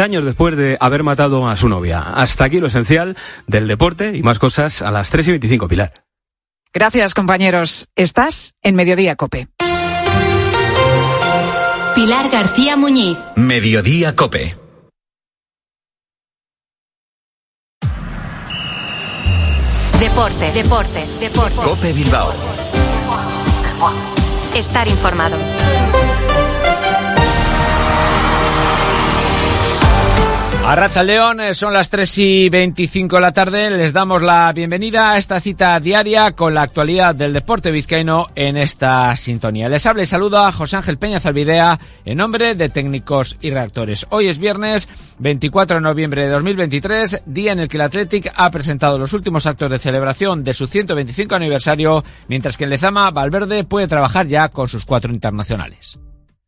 años después de haber matado a su novia. Hasta aquí lo esencial del deporte y más cosas a las 3 y 25, Pilar. Gracias, compañeros. Estás en Mediodía Cope. Pilar García Muñiz. Mediodía Cope. Deportes, deportes, deportes. Cope Bilbao. Estar informado. A León, eh, son las 3 y 25 de la tarde. Les damos la bienvenida a esta cita diaria con la actualidad del deporte vizcaíno en esta sintonía. Les habla y saluda a José Ángel Peña Zalvidea en nombre de técnicos y reactores. Hoy es viernes 24 de noviembre de 2023, día en el que el Athletic ha presentado los últimos actos de celebración de su 125 aniversario, mientras que en Lezama Valverde puede trabajar ya con sus cuatro internacionales.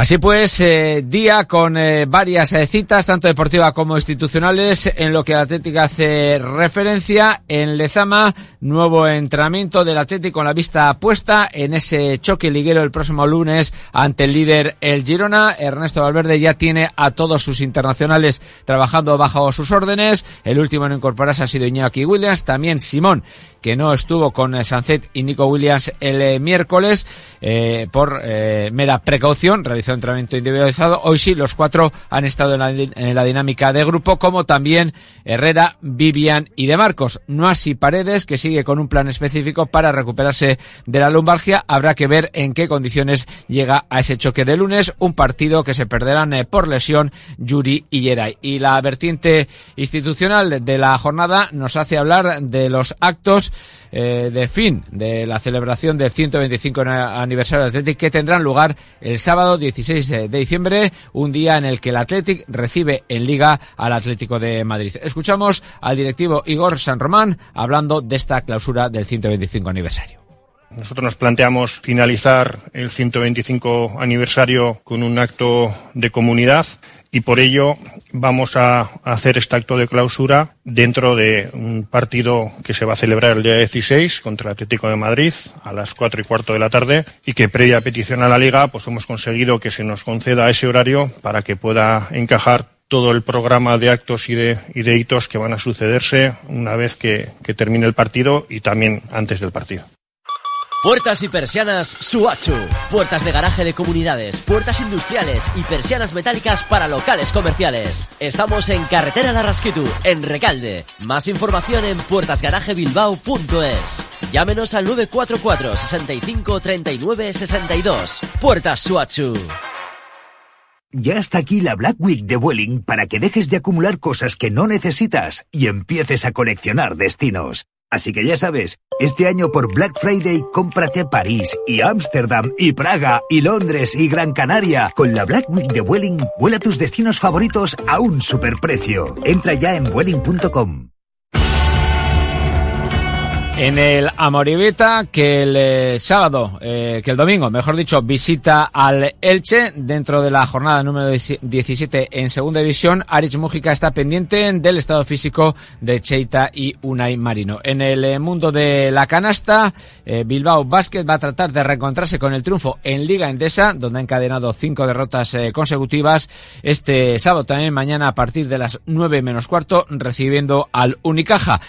Así pues, eh, día con eh, varias eh, citas, tanto deportivas como institucionales, en lo que el Atlético hace referencia. En Lezama, nuevo entrenamiento del Atlético con la vista puesta en ese choque liguero el próximo lunes ante el líder el Girona. Ernesto Valverde ya tiene a todos sus internacionales trabajando bajo sus órdenes. El último en incorporarse ha sido Iñaki Williams, también Simón, que no estuvo con Sancet y Nico Williams el miércoles por mera precaución realizó entrenamiento individualizado. Hoy sí, los cuatro han estado en la, dinámica de grupo, como también Herrera, Vivian y De Marcos. No así Paredes, que sigue con un plan específico para recuperarse de la lumbalgia. Habrá que ver en qué condiciones llega a ese choque de lunes, un partido que se perderán eh, por lesión Yuri y Yeray. Y la vertiente institucional de la jornada nos hace hablar de los actos eh, de fin de la celebración del 125 aniversario del Atlético que tendrán lugar el sábado 16 de diciembre, un día en el que el Athletic recibe en Liga al Atlético de Madrid. Escuchamos al directivo Igor San Román hablando de esta clausura del 125 aniversario. Nosotros nos planteamos finalizar el 125 aniversario con un acto de comunidad y por ello vamos a hacer este acto de clausura dentro de un partido que se va a celebrar el día 16 contra el Atlético de Madrid a las cuatro y cuarto de la tarde y que previa petición a la liga pues hemos conseguido que se nos conceda ese horario para que pueda encajar todo el programa de actos y de, hitos que van a sucederse una vez que termine el partido y también antes del partido. Puertas y persianas Suachu. Puertas de garaje de comunidades, puertas industriales y persianas metálicas para locales comerciales. Estamos en Carretera Larrasquitu, en Recalde. Más información en puertasgarajebilbao.es. Llámenos al 944 65 39 62. Puertas Suachu. Ya está aquí la Black Week de Vueling para que dejes de acumular cosas que no necesitas y empieces a coleccionar destinos. Así que ya sabes, este año por Black Friday cómprate París y Ámsterdam y Praga y Londres y Gran Canaria. Con la Black Week de Vueling, vuela tus destinos favoritos a un superprecio. Entra ya en vueling.com. En el Amoribeta, que el eh, sábado, eh, que el domingo, mejor dicho, visita al Elche dentro de la jornada número 17 en segunda división. Arich Mújica está pendiente del estado físico de Cheita y Unai Marino. En el eh, mundo de la canasta, Bilbao Basket va a tratar de reencontrarse con el triunfo en Liga Endesa, donde ha encadenado cinco derrotas consecutivas. Este sábado también mañana a partir de las nueve menos cuarto, recibiendo al Unicaja.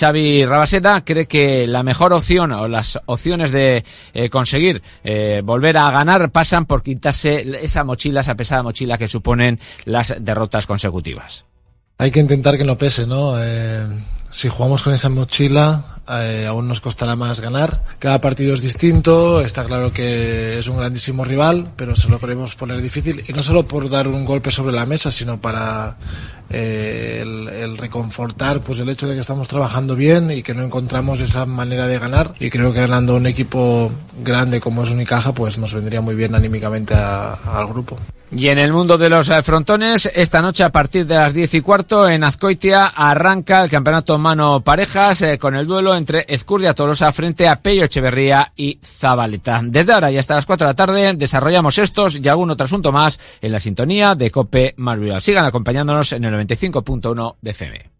Xavi Rabaseta cree que la mejor opción o las opciones de eh, conseguir eh, volver a ganar pasan por quitarse esa mochila, esa pesada mochila que suponen las derrotas consecutivas. Hay que intentar que no pese, ¿no? Eh, si jugamos con esa mochila, eh, aún nos costará más ganar. Cada partido es distinto, está claro que es un grandísimo rival, pero se lo queremos poner difícil, y no solo por dar un golpe sobre la mesa, sino para eh, el, el, reconfortar pues el hecho de que estamos trabajando bien y que no encontramos esa manera de ganar, y creo que ganando un equipo grande como es Unicaja, pues nos vendría muy bien anímicamente a, al grupo. Y en el mundo de los eh, frontones, esta noche a partir de las diez y cuarto en Azcoitia arranca el campeonato mano parejas eh, con el duelo entre Ezcurdia Tolosa frente a Pello Echeverría y Zabaleta. Desde ahora y hasta las cuatro de la tarde desarrollamos estos y algún otro asunto más en la sintonía de Cope Marvial. Sigan acompañándonos en el 95.1 de FM.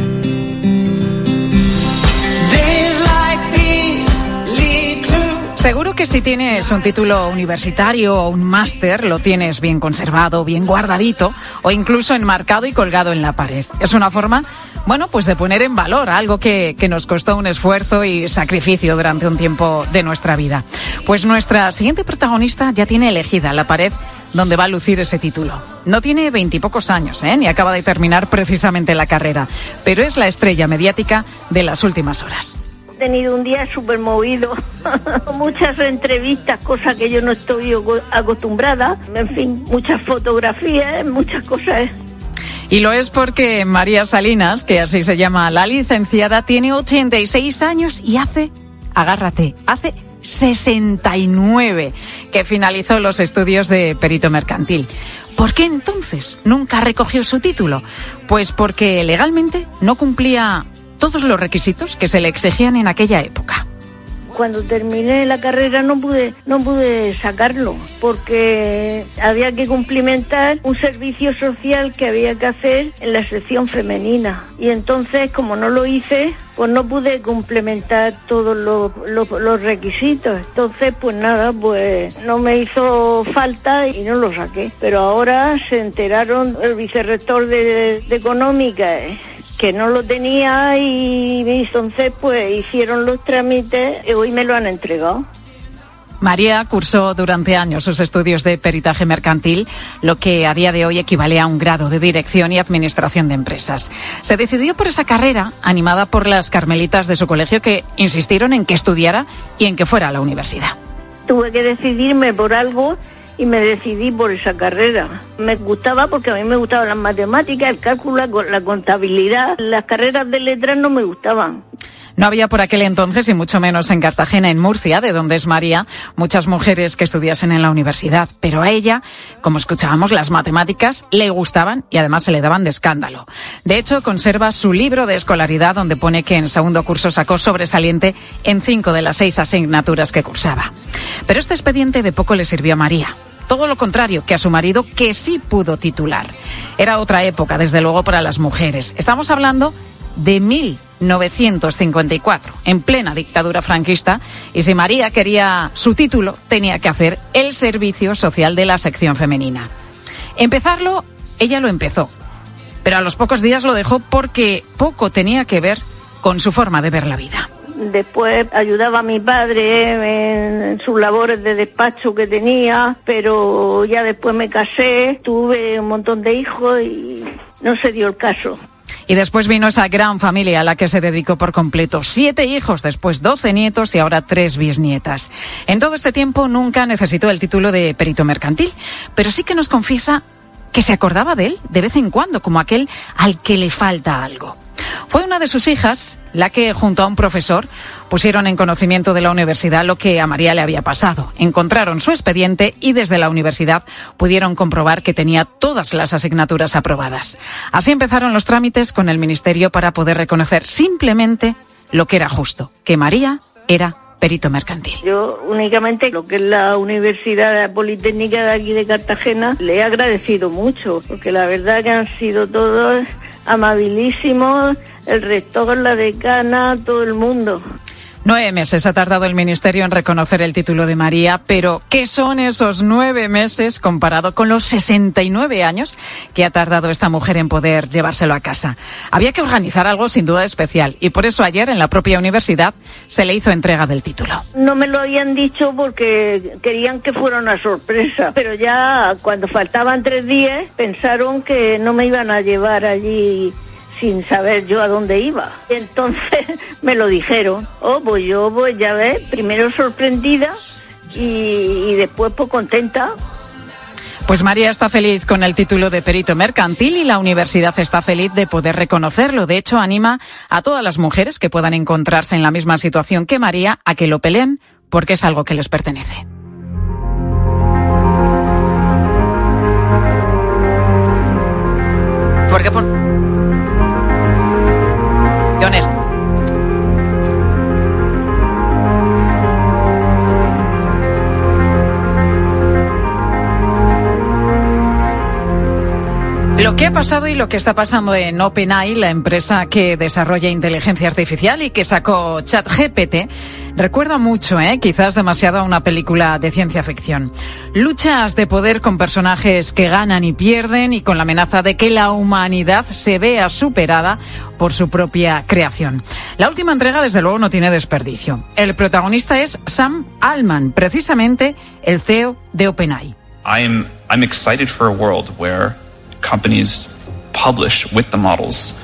Seguro que si tienes un título universitario o un máster, lo tienes bien conservado, bien guardadito o incluso enmarcado y colgado en la pared. Es una forma, bueno, pues de poner en valor algo que, nos costó un esfuerzo y sacrificio durante un tiempo de nuestra vida. Pues nuestra siguiente protagonista ya tiene elegida la pared donde va a lucir ese título. No tiene veintipocos años, ¿eh? ni acaba de terminar precisamente la carrera, pero es la estrella mediática de las últimas horas tenido un día súper movido, muchas entrevistas, cosas que yo no estoy acostumbrada, en fin, muchas fotografías, muchas cosas. Y lo es porque María Salinas, que así se llama la licenciada, tiene 86 años y hace, agárrate, hace 69 que finalizó los estudios de perito mercantil. ¿Por qué entonces nunca recogió su título? Pues porque legalmente no cumplía todos los requisitos que se le exigían en aquella época. Cuando terminé la carrera no pude, no pude sacarlo porque había que cumplimentar un servicio social que había que hacer en la sección femenina. Y entonces, como no lo hice, pues no pude complementar todos los, los, los, requisitos. Entonces, pues nada, pues no me hizo falta y no lo saqué. Pero ahora se enteraron el vicerrector de, de Económica que no lo tenía y entonces pues hicieron los trámites y hoy me lo han entregado. María cursó durante años sus estudios de peritaje mercantil, lo que a día de hoy equivale a un grado de dirección y administración de empresas. Se decidió por esa carrera, animada por las carmelitas de su colegio que insistieron en que estudiara y en que fuera a la universidad. Tuve que decidirme por algo y me decidí por esa carrera. Me gustaba porque a mí me gustaban las matemáticas, el cálculo, la contabilidad. Las carreras de letras no me gustaban. No había por aquel entonces, y mucho menos en Cartagena, en Murcia, de donde es María, muchas mujeres que estudiasen en la universidad. Pero a ella, como escuchábamos, las matemáticas le gustaban y además se le daban de escándalo. De hecho, conserva su libro de escolaridad donde pone que en segundo curso sacó sobresaliente en cinco de las seis asignaturas que cursaba. Pero este expediente de poco le sirvió a María todo lo contrario que a su marido, que sí pudo titular. Era otra época, desde luego, para las mujeres. Estamos hablando de 1954, en plena dictadura franquista, y si María quería su título, tenía que hacer el servicio social de la sección femenina. Empezarlo, ella lo empezó, pero a los pocos días lo dejó porque poco tenía que ver con su forma de ver la vida. Después ayudaba a mi padre en sus labores de despacho que tenía, pero ya después me casé, tuve un montón de hijos y no se dio el caso. Y después vino esa gran familia a la que se dedicó por completo. Siete hijos, después doce nietos y ahora tres bisnietas. En todo este tiempo nunca necesitó el título de perito mercantil, pero sí que nos confiesa que se acordaba de él de vez en cuando, como aquel al que le falta algo. Fue una de sus hijas la que, junto a un profesor, pusieron en conocimiento de la universidad lo que a María le había pasado. Encontraron su expediente y desde la universidad pudieron comprobar que tenía todas las asignaturas aprobadas. Así empezaron los trámites con el Ministerio para poder reconocer simplemente lo que era justo, que María era perito mercantil. Yo únicamente lo que es la Universidad Politécnica de aquí de Cartagena le he agradecido mucho, porque la verdad que han sido todos amabilísimos, el rector, la decana, todo el mundo. Nueve meses ha tardado el Ministerio en reconocer el título de María, pero ¿qué son esos nueve meses comparado con los 69 años que ha tardado esta mujer en poder llevárselo a casa? Había que organizar algo sin duda especial y por eso ayer en la propia universidad se le hizo entrega del título. No me lo habían dicho porque querían que fuera una sorpresa, pero ya cuando faltaban tres días pensaron que no me iban a llevar allí sin saber yo a dónde iba. Entonces me lo dijeron. Oh, pues yo, pues ya ves, primero sorprendida y, y después pues contenta. Pues María está feliz con el título de perito mercantil y la universidad está feliz de poder reconocerlo. De hecho, anima a todas las mujeres que puedan encontrarse en la misma situación que María a que lo peleen porque es algo que les pertenece. Porque por canciones pasado y lo que está pasando en OpenAI, la empresa que desarrolla inteligencia artificial y que sacó ChatGPT, recuerda mucho, ¿eh? quizás demasiado a una película de ciencia ficción. Luchas de poder con personajes que ganan y pierden y con la amenaza de que la humanidad se vea superada por su propia creación. La última entrega, desde luego, no tiene desperdicio. El protagonista es Sam Altman, precisamente el CEO de OpenAI. I'm, I'm excited for a world where companies publish with the models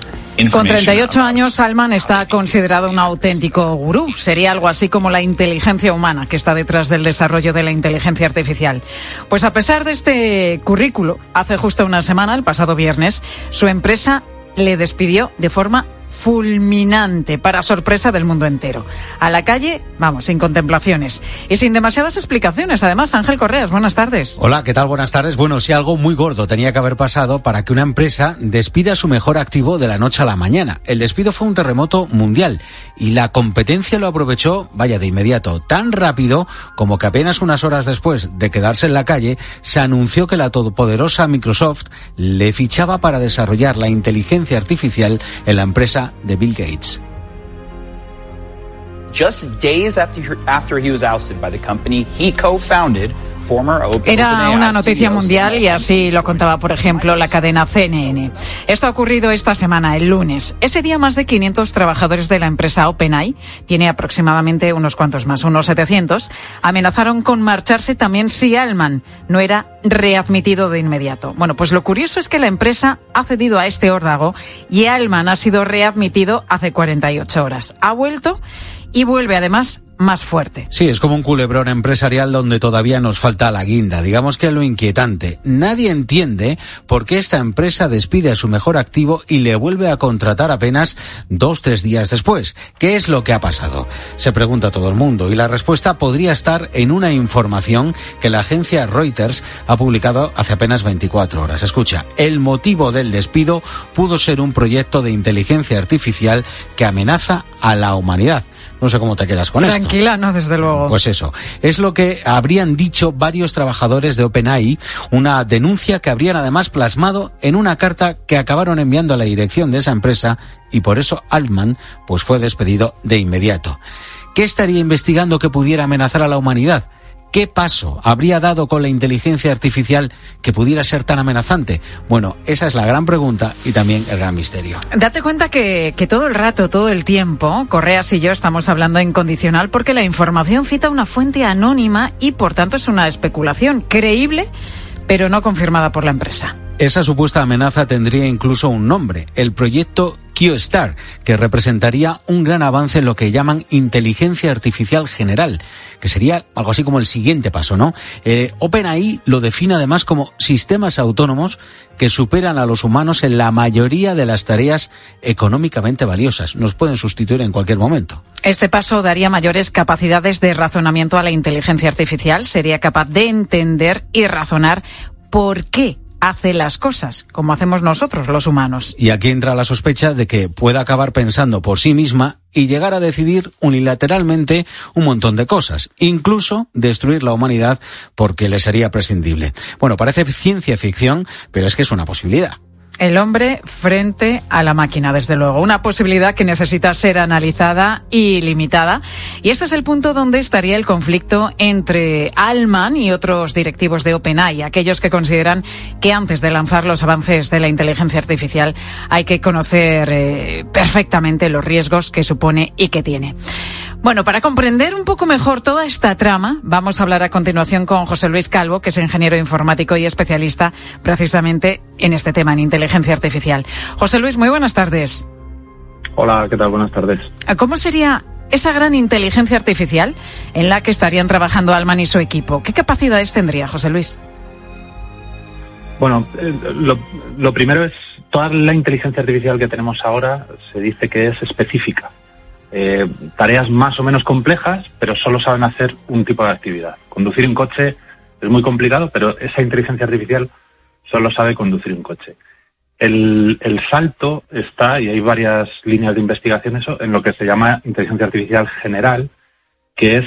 con 38 años, Salman está considerado un auténtico gurú. Sería algo así como la inteligencia humana que está detrás del desarrollo de la inteligencia artificial. Pues a pesar de este currículo, hace justo una semana, el pasado viernes, su empresa le despidió de forma fulminante para sorpresa del mundo entero. A la calle, vamos, sin contemplaciones y sin demasiadas explicaciones. Además, Ángel Correas, buenas tardes. Hola, ¿qué tal? Buenas tardes. Bueno, si algo muy gordo tenía que haber pasado para que una empresa despida a su mejor activo de la noche a la mañana. El despido fue un terremoto mundial y la competencia lo aprovechó, vaya, de inmediato, tan rápido como que apenas unas horas después de quedarse en la calle, se anunció que la todopoderosa Microsoft le fichaba para desarrollar la inteligencia artificial en la empresa de Bill Gates. Just days after, after he was ousted by the company he co-founded, era una noticia mundial y así lo contaba, por ejemplo, la cadena CNN. Esto ha ocurrido esta semana, el lunes. Ese día más de 500 trabajadores de la empresa OpenAI, tiene aproximadamente unos cuantos más, unos 700, amenazaron con marcharse también si Alman no era readmitido de inmediato. Bueno, pues lo curioso es que la empresa ha cedido a este órdago y Alman ha sido readmitido hace 48 horas. Ha vuelto y vuelve además más fuerte. Sí, es como un culebrón empresarial donde todavía nos falta la guinda. Digamos que lo inquietante. Nadie entiende por qué esta empresa despide a su mejor activo y le vuelve a contratar apenas dos, tres días después. ¿Qué es lo que ha pasado? Se pregunta todo el mundo y la respuesta podría estar en una información que la agencia Reuters ha publicado hace apenas 24 horas. Escucha, el motivo del despido pudo ser un proyecto de inteligencia artificial que amenaza a la humanidad. No sé cómo te quedas con esto. Tranquila, no, desde luego. Pues eso. Es lo que habrían dicho varios trabajadores de OpenAI, una denuncia que habrían además plasmado en una carta que acabaron enviando a la dirección de esa empresa y por eso Altman pues fue despedido de inmediato. ¿Qué estaría investigando que pudiera amenazar a la humanidad? ¿Qué paso habría dado con la inteligencia artificial que pudiera ser tan amenazante? Bueno, esa es la gran pregunta y también el gran misterio. Date cuenta que, todo el rato, todo el tiempo, Correas y yo estamos hablando en condicional porque la información cita una fuente anónima y por tanto es una especulación creíble, pero no confirmada por la empresa. Esa supuesta amenaza tendría incluso un nombre, el proyecto Q-Star, que representaría un gran avance en lo que llaman inteligencia artificial general, que sería algo así como el siguiente paso, ¿no? Eh, OpenAI lo define además como sistemas autónomos que superan a los humanos en la mayoría de las tareas económicamente valiosas. Nos pueden sustituir en cualquier momento. Este paso daría mayores capacidades de razonamiento a la inteligencia artificial. Sería capaz de entender y razonar por qué hace las cosas, como hacemos nosotros los humanos. Y aquí entra la sospecha de que pueda acabar pensando por sí misma y llegar a decidir unilateralmente un montón de cosas, incluso destruir la humanidad porque le sería prescindible. Bueno, parece ciencia ficción, pero es que es una posibilidad. El hombre frente a la máquina, desde luego. Una posibilidad que necesita ser analizada y limitada. Y este es el punto donde estaría el conflicto entre Alman y otros directivos de OpenAI, aquellos que consideran que antes de lanzar los avances de la inteligencia artificial hay que conocer eh, perfectamente los riesgos que supone y que tiene. Bueno, para comprender un poco mejor toda esta trama, vamos a hablar a continuación con José Luis Calvo, que es ingeniero informático y especialista precisamente en este tema, en inteligencia artificial. José Luis, muy buenas tardes. Hola, ¿qué tal? Buenas tardes. ¿Cómo sería esa gran inteligencia artificial en la que estarían trabajando Alman y su equipo? ¿Qué capacidades tendría, José Luis? Bueno, eh, lo, lo primero es, toda la inteligencia artificial que tenemos ahora se dice que es específica. Eh, tareas más o menos complejas, pero solo saben hacer un tipo de actividad. Conducir un coche es muy complicado, pero esa inteligencia artificial solo sabe conducir un coche. El, salto está, y hay varias líneas de investigación eso, en lo que se llama inteligencia artificial general, que es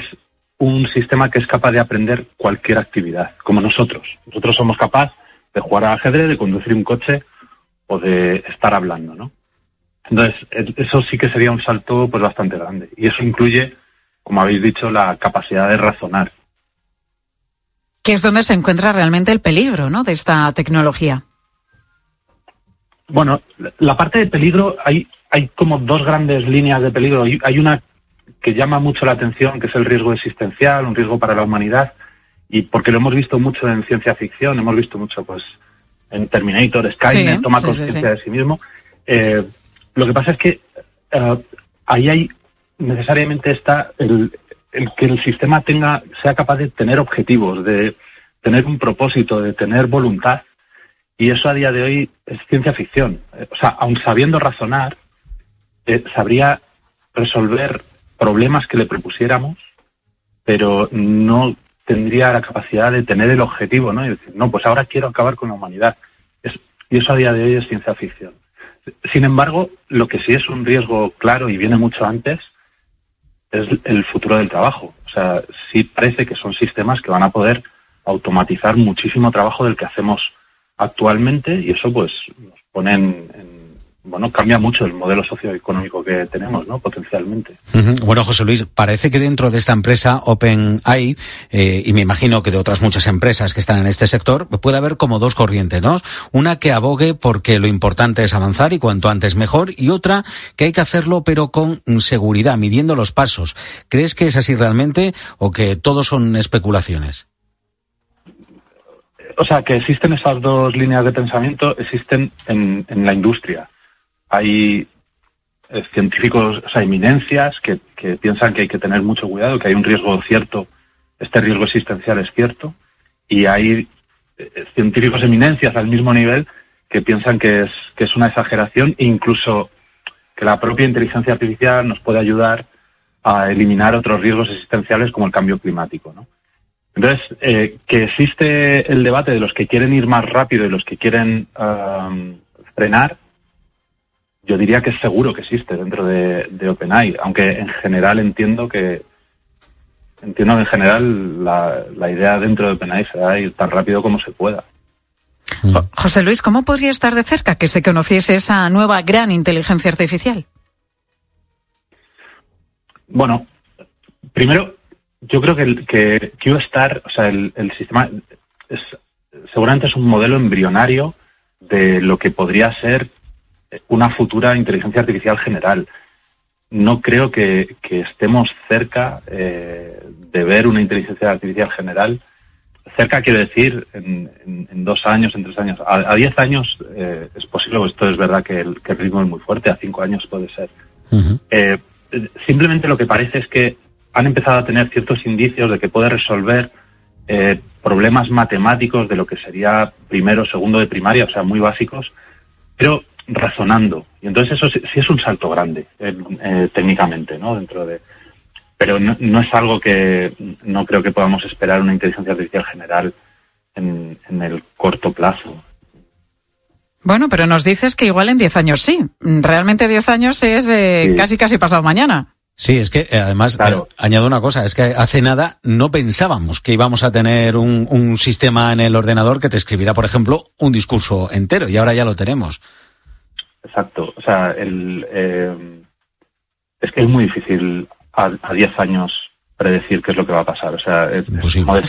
un sistema que es capaz de aprender cualquier actividad, como nosotros. Nosotros somos capaces de jugar al ajedrez, de conducir un coche o de estar hablando, ¿no? Entonces, eso sí que sería un salto pues bastante grande. Y eso incluye, como habéis dicho, la capacidad de razonar. Que es donde se encuentra realmente el peligro, ¿no? De esta tecnología. Bueno, la parte de peligro, hay, hay como dos grandes líneas de peligro. Hay una que llama mucho la atención, que es el riesgo existencial, un riesgo para la humanidad, y porque lo hemos visto mucho en ciencia ficción, hemos visto mucho pues en Terminator, Skynet, toma conciencia de sí mismo. Eh, lo que pasa es que eh, ahí hay necesariamente está el, que el sistema tenga sea capaz de tener objetivos, de tener un propósito, de tener voluntad. Y eso a día de hoy es ciencia ficción. O sea, aun sabiendo razonar, eh, sabría resolver problemas que le propusiéramos, pero no tendría la capacidad de tener el objetivo, ¿no? Y decir, no, pues ahora quiero acabar con la humanidad. y eso a día de hoy es ciencia ficción. Sin embargo, lo que sí es un riesgo claro y viene mucho antes es el futuro del trabajo. O sea, sí parece que son sistemas que van a poder automatizar muchísimo trabajo del que hacemos actualmente y eso pues nos pone en bueno, cambia mucho el modelo socioeconómico que tenemos, ¿no? Potencialmente. Bueno, José Luis, parece que dentro de esta empresa OpenAI, eh, y me imagino que de otras muchas empresas que están en este sector, puede haber como dos corrientes, ¿no? Una que abogue porque lo importante es avanzar y cuanto antes mejor, y otra que hay que hacerlo pero con seguridad, midiendo los pasos. ¿Crees que es así realmente o que todos son especulaciones? O sea, que existen esas dos líneas de pensamiento, existen en, en la industria hay eh, científicos, o sea, eminencias que, piensan que hay que tener mucho cuidado, que hay un riesgo cierto, este riesgo existencial es cierto, y hay eh, científicos eminencias al mismo nivel que piensan que es, que es una exageración incluso que la propia inteligencia artificial nos puede ayudar a eliminar otros riesgos existenciales como el cambio climático. Entonces, eh, que existe el debate de los que quieren ir más rápido y los que quieren frenar, yo diría que es seguro que existe dentro de, OpenAI, aunque en general entiendo que entiendo que en general la, idea dentro de OpenAI será ir tan rápido como se pueda. José Luis, ¿cómo podría estar de cerca que se conociese esa nueva gran inteligencia artificial? Bueno, primero, yo creo que, el, que QStar, o sea, el, el sistema, es, seguramente es un modelo embrionario de lo que podría ser una futura inteligencia artificial general. No creo que, estemos cerca eh, de ver una inteligencia artificial general. Cerca quiero decir en, dos años, en tres años. A, diez años eh, es posible, esto es verdad que el, ritmo es muy fuerte, a cinco años puede ser. Eh, simplemente lo que parece es que han empezado a tener ciertos indicios de que puede resolver problemas matemáticos de lo que sería primero, segundo de primaria, o sea, muy básicos, pero razonando. Y entonces eso sí, es un salto grande eh, eh, técnicamente, ¿no? Dentro de, pero no, es algo que no creo que podamos esperar una inteligencia artificial general en, el corto plazo. Bueno, pero nos dices que igual en 10 años sí. Realmente 10 años es eh, casi casi pasado mañana. Sí, es que además añado una cosa, es que hace nada no pensábamos que íbamos a tener un, un sistema en el ordenador que te escribiera, por ejemplo, un discurso entero y ahora ya lo tenemos. Exacto. O sea, el, eh, es que es muy difícil a 10 años predecir qué es lo que va a pasar. O sea, es,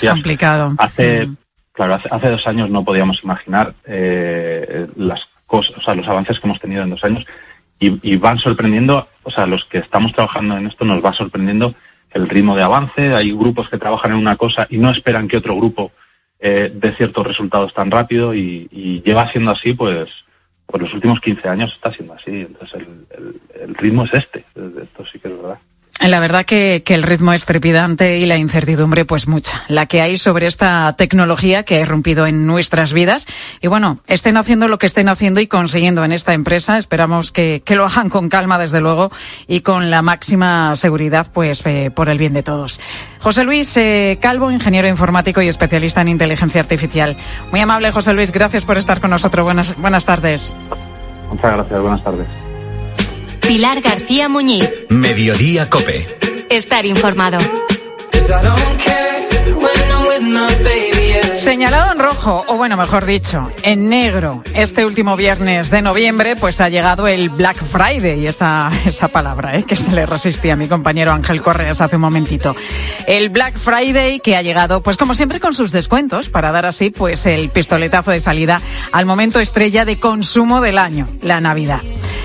complicado. Hace, mm. claro, hace, dos años no podíamos imaginar eh, las cosas, o sea, los avances que hemos tenido en dos años y, van sorprendiendo, o sea, los que estamos trabajando en esto nos va sorprendiendo el ritmo de avance. Hay grupos que trabajan en una cosa y no esperan que otro grupo eh, dé ciertos resultados tan rápido y, y lleva siendo así, pues, por los últimos 15 años está siendo así. Entonces el, ritmo es este. Esto sí que es verdad. La verdad que, el ritmo es trepidante y la incertidumbre pues mucha, la que hay sobre esta tecnología que ha irrumpido en nuestras vidas. Y bueno, estén haciendo lo que estén haciendo y consiguiendo en esta empresa, esperamos que, que lo hagan con calma desde luego y con la máxima seguridad pues eh, por el bien de todos. José Luis eh, Calvo, ingeniero informático y especialista en inteligencia artificial. Muy amable José Luis, gracias por estar con nosotros. Buenas, buenas tardes. Muchas gracias, buenas tardes. Pilar García Muñiz. Mediodía Cope. Estar informado. Señalado en rojo, o bueno, mejor dicho, en negro, este último viernes de noviembre, pues ha llegado el Black Friday, esa, esa palabra, ¿eh? que se le resistía a mi compañero Ángel Correas hace un momentito. El Black Friday que ha llegado, pues como siempre, con sus descuentos, para dar así, pues el pistoletazo de salida al momento estrella de consumo del año, la Navidad.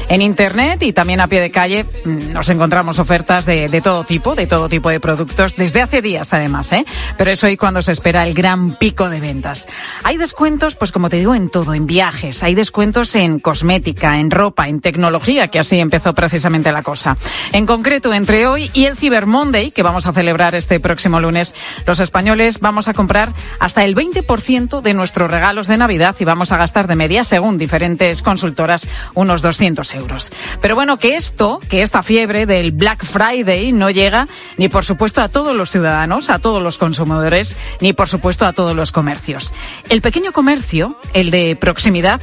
En Internet y también a pie de calle mm, nos encontramos ofertas de, todo tipo, de todo tipo de productos, desde hace días además, ¿eh? Pero es hoy cuando se espera el gran pico de ventas. Hay descuentos, pues como te digo, en todo, en viajes, hay descuentos en cosmética, en ropa, en tecnología, que así empezó precisamente la cosa. En concreto, entre hoy y el Cyber Monday, que vamos a celebrar este próximo lunes, los españoles vamos a comprar hasta el 20% de nuestros regalos de Navidad y vamos a gastar de media, según diferentes consultoras, unos 200 euros. Pero bueno, que esto, que esta fiebre del Black Friday no llega ni por supuesto a todos los ciudadanos, a todos los consumidores, ni por supuesto a todos los comercios. El pequeño comercio, el de proximidad,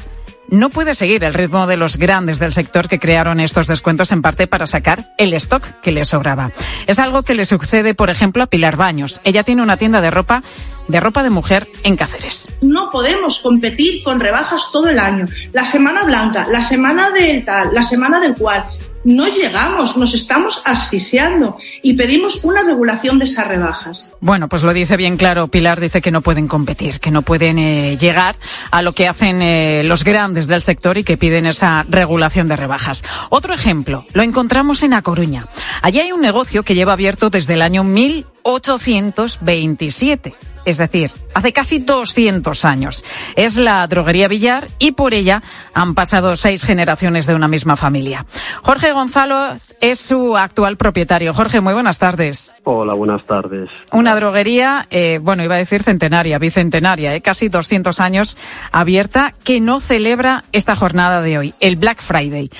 no puede seguir el ritmo de los grandes del sector que crearon estos descuentos en parte para sacar el stock que les sobraba. Es algo que le sucede, por ejemplo, a Pilar Baños. Ella tiene una tienda de ropa de ropa de mujer en Cáceres. No podemos competir con rebajas todo el año. La semana blanca, la semana del tal, la semana del cual. No llegamos, nos estamos asfixiando y pedimos una regulación de esas rebajas. Bueno, pues lo dice bien claro. Pilar dice que no pueden competir, que no pueden eh, llegar a lo que hacen eh, los grandes del sector y que piden esa regulación de rebajas. Otro ejemplo, lo encontramos en A Coruña. Allí hay un negocio que lleva abierto desde el año 1827 es decir, hace casi 200 años. Es la droguería Villar y por ella han pasado seis generaciones de una misma familia. Jorge Gonzalo es su actual propietario. Jorge, muy buenas tardes. Hola, buenas tardes. Una droguería, eh, bueno, iba a decir centenaria, bicentenaria, eh, casi 200 años abierta, que no celebra esta jornada de hoy, el Black Friday.